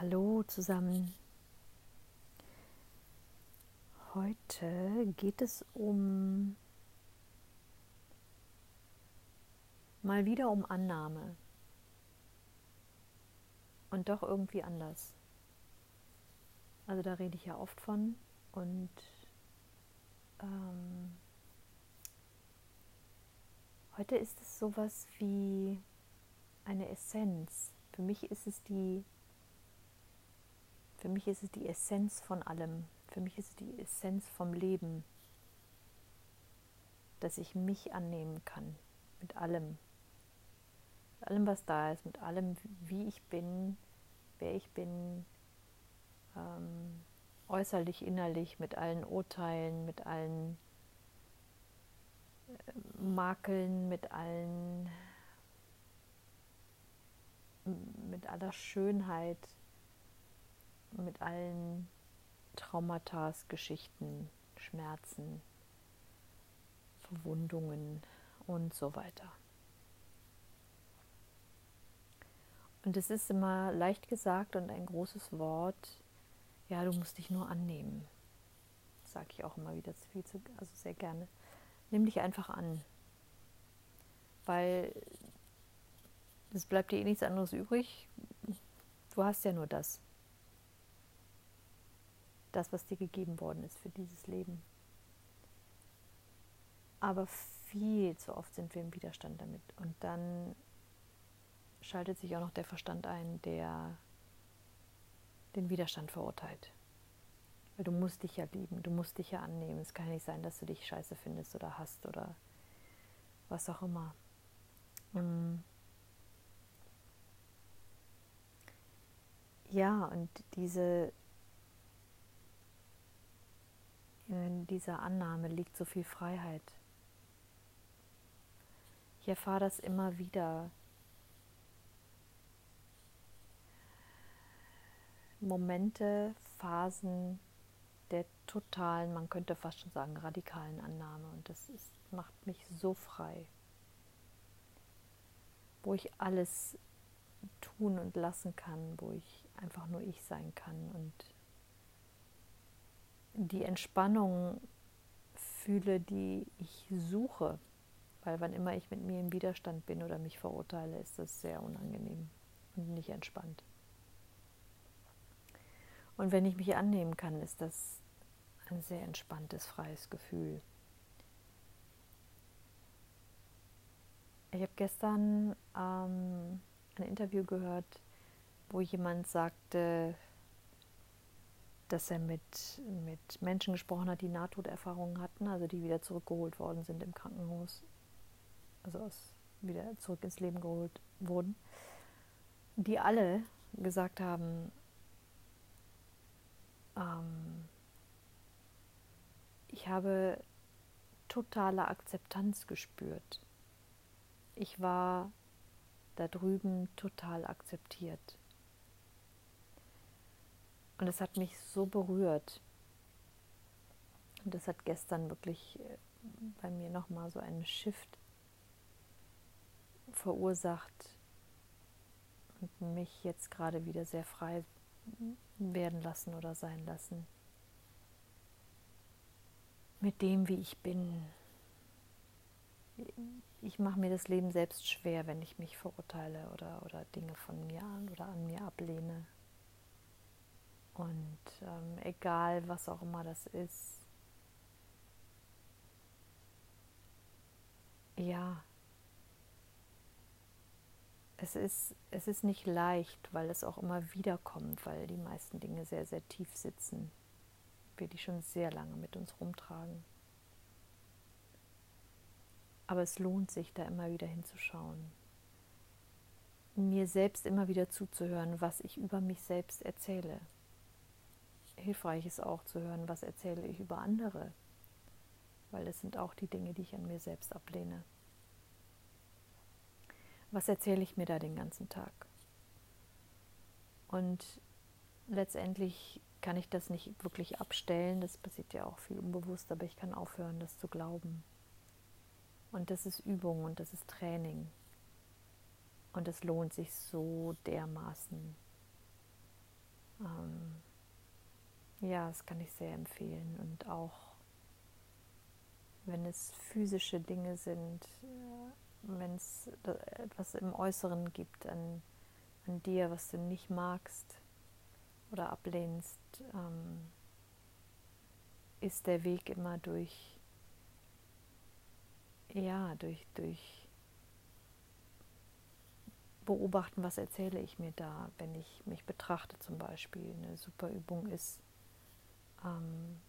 Hallo zusammen. Heute geht es um mal wieder um Annahme und doch irgendwie anders. Also da rede ich ja oft von und ähm, heute ist es sowas wie eine Essenz. Für mich ist es die für mich ist es die Essenz von allem. Für mich ist es die Essenz vom Leben, dass ich mich annehmen kann mit allem. Mit allem, was da ist, mit allem, wie ich bin, wer ich bin, ähm, äußerlich, innerlich, mit allen Urteilen, mit allen äh, Makeln, mit allen, mit aller Schönheit, mit allen Traumata, Geschichten, Schmerzen, Verwundungen und so weiter. Und es ist immer leicht gesagt und ein großes Wort, ja, du musst dich nur annehmen. Sage ich auch immer wieder viel zu, also sehr gerne. Nimm dich einfach an. Weil es bleibt dir eh nichts anderes übrig. Du hast ja nur das das, was dir gegeben worden ist für dieses Leben. Aber viel zu oft sind wir im Widerstand damit. Und dann schaltet sich auch noch der Verstand ein, der den Widerstand verurteilt. Weil du musst dich ja lieben, du musst dich ja annehmen. Es kann ja nicht sein, dass du dich scheiße findest oder hast oder was auch immer. Mm. Ja, und diese In dieser Annahme liegt so viel Freiheit. Ich erfahre das immer wieder. Momente, Phasen der totalen, man könnte fast schon sagen, radikalen Annahme. Und das ist, macht mich so frei. Wo ich alles tun und lassen kann, wo ich einfach nur ich sein kann und die Entspannung fühle, die ich suche. Weil wann immer ich mit mir im Widerstand bin oder mich verurteile, ist das sehr unangenehm und nicht entspannt. Und wenn ich mich annehmen kann, ist das ein sehr entspanntes, freies Gefühl. Ich habe gestern ähm, ein Interview gehört, wo jemand sagte, dass er mit, mit Menschen gesprochen hat, die Nahtoderfahrungen hatten, also die wieder zurückgeholt worden sind im Krankenhaus, also aus, wieder zurück ins Leben geholt wurden, die alle gesagt haben, ähm, ich habe totale Akzeptanz gespürt. Ich war da drüben total akzeptiert. Und es hat mich so berührt. Und das hat gestern wirklich äh, bei mir nochmal so einen Shift verursacht und mich jetzt gerade wieder sehr frei werden lassen oder sein lassen. Mit dem, wie ich bin. Ich mache mir das Leben selbst schwer, wenn ich mich verurteile oder, oder Dinge von mir an oder an mir ablehne. Und ähm, egal, was auch immer das ist, ja, es ist, es ist nicht leicht, weil es auch immer wieder kommt, weil die meisten Dinge sehr, sehr tief sitzen. Wir die schon sehr lange mit uns rumtragen. Aber es lohnt sich, da immer wieder hinzuschauen. Mir selbst immer wieder zuzuhören, was ich über mich selbst erzähle hilfreich ist auch zu hören, was erzähle ich über andere, weil das sind auch die Dinge, die ich an mir selbst ablehne. Was erzähle ich mir da den ganzen Tag? Und letztendlich kann ich das nicht wirklich abstellen, das passiert ja auch viel unbewusst, aber ich kann aufhören, das zu glauben. Und das ist Übung und das ist Training. Und es lohnt sich so dermaßen ähm, ja, das kann ich sehr empfehlen. Und auch wenn es physische Dinge sind, äh, wenn es etwas im Äußeren gibt an, an dir, was du nicht magst oder ablehnst, ähm, ist der Weg immer durch, ja, durch, durch beobachten, was erzähle ich mir da, wenn ich mich betrachte zum Beispiel. Eine super Übung ist, ähm,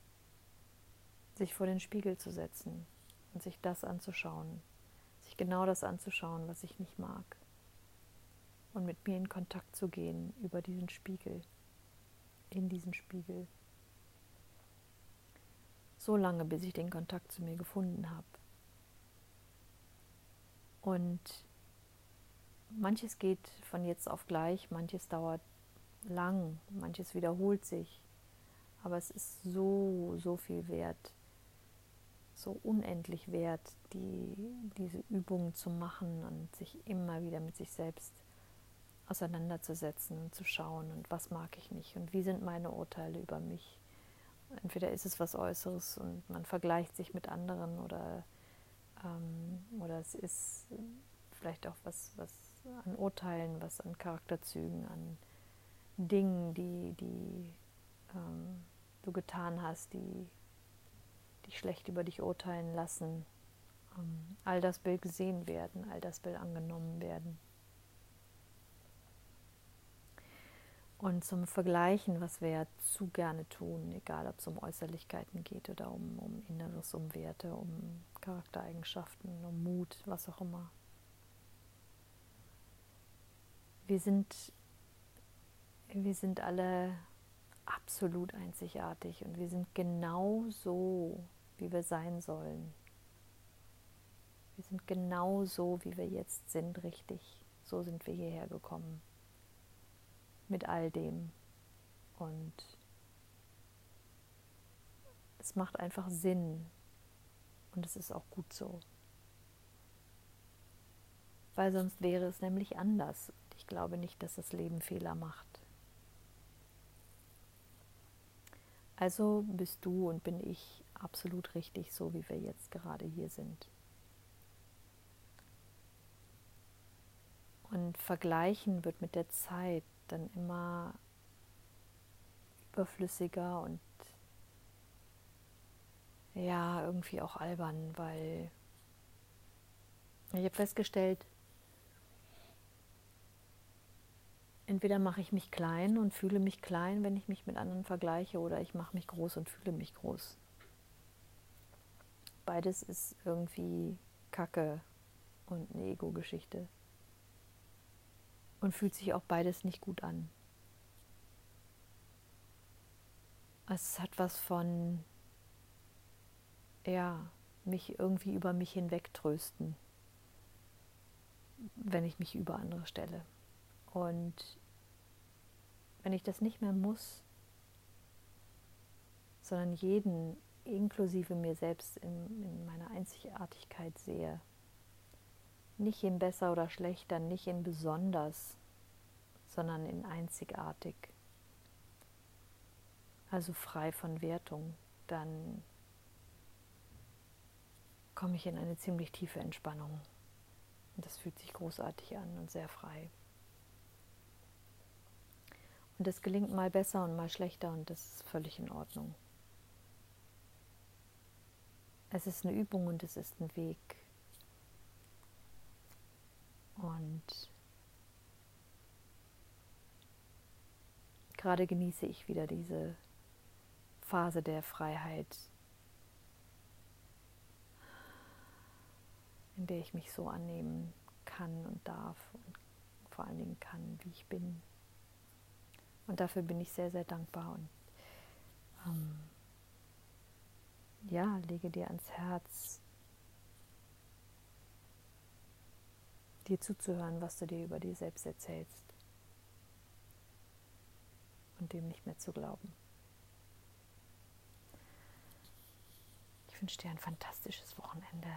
sich vor den Spiegel zu setzen und sich das anzuschauen, sich genau das anzuschauen, was ich nicht mag und mit mir in Kontakt zu gehen über diesen Spiegel, in diesen Spiegel. So lange, bis ich den Kontakt zu mir gefunden habe. Und manches geht von jetzt auf gleich, manches dauert lang, manches wiederholt sich. Aber es ist so, so viel wert, so unendlich wert, die, diese Übungen zu machen und sich immer wieder mit sich selbst auseinanderzusetzen und zu schauen und was mag ich nicht und wie sind meine Urteile über mich. Entweder ist es was Äußeres und man vergleicht sich mit anderen oder, ähm, oder es ist vielleicht auch was, was an Urteilen, was an Charakterzügen, an Dingen, die, die ähm, du getan hast, die dich schlecht über dich urteilen lassen. Ähm, all das will gesehen werden, all das will angenommen werden. Und zum Vergleichen, was wir ja zu gerne tun, egal ob es um Äußerlichkeiten geht oder um, um Inneres, um Werte, um Charaktereigenschaften, um Mut, was auch immer. Wir sind, wir sind alle absolut einzigartig und wir sind genau so, wie wir sein sollen. Wir sind genau so, wie wir jetzt sind, richtig. So sind wir hierher gekommen. Mit all dem. Und es macht einfach Sinn. Und es ist auch gut so. Weil sonst wäre es nämlich anders. Ich glaube nicht, dass das Leben Fehler macht. Also bist du und bin ich absolut richtig, so wie wir jetzt gerade hier sind. Und vergleichen wird mit der Zeit dann immer überflüssiger und ja, irgendwie auch albern, weil ich habe festgestellt, entweder mache ich mich klein und fühle mich klein, wenn ich mich mit anderen vergleiche, oder ich mache mich groß und fühle mich groß. Beides ist irgendwie Kacke und eine Ego-Geschichte. Und fühlt sich auch beides nicht gut an. Es hat was von, ja, mich irgendwie über mich hinweg trösten, wenn ich mich über andere stelle. Und wenn ich das nicht mehr muss, sondern jeden inklusive mir selbst in, in meiner Einzigartigkeit sehe, nicht in besser oder schlechter, nicht in besonders, sondern in einzigartig, also frei von Wertung, dann komme ich in eine ziemlich tiefe Entspannung. Und das fühlt sich großartig an und sehr frei. Und es gelingt mal besser und mal schlechter und das ist völlig in Ordnung. Es ist eine Übung und es ist ein Weg. Und gerade genieße ich wieder diese Phase der Freiheit, in der ich mich so annehmen kann und darf und vor allen Dingen kann, wie ich bin. Und dafür bin ich sehr, sehr dankbar und ähm, ja, lege dir ans Herz, dir zuzuhören, was du dir über dich selbst erzählst und dem nicht mehr zu glauben. Ich wünsche dir ein fantastisches Wochenende.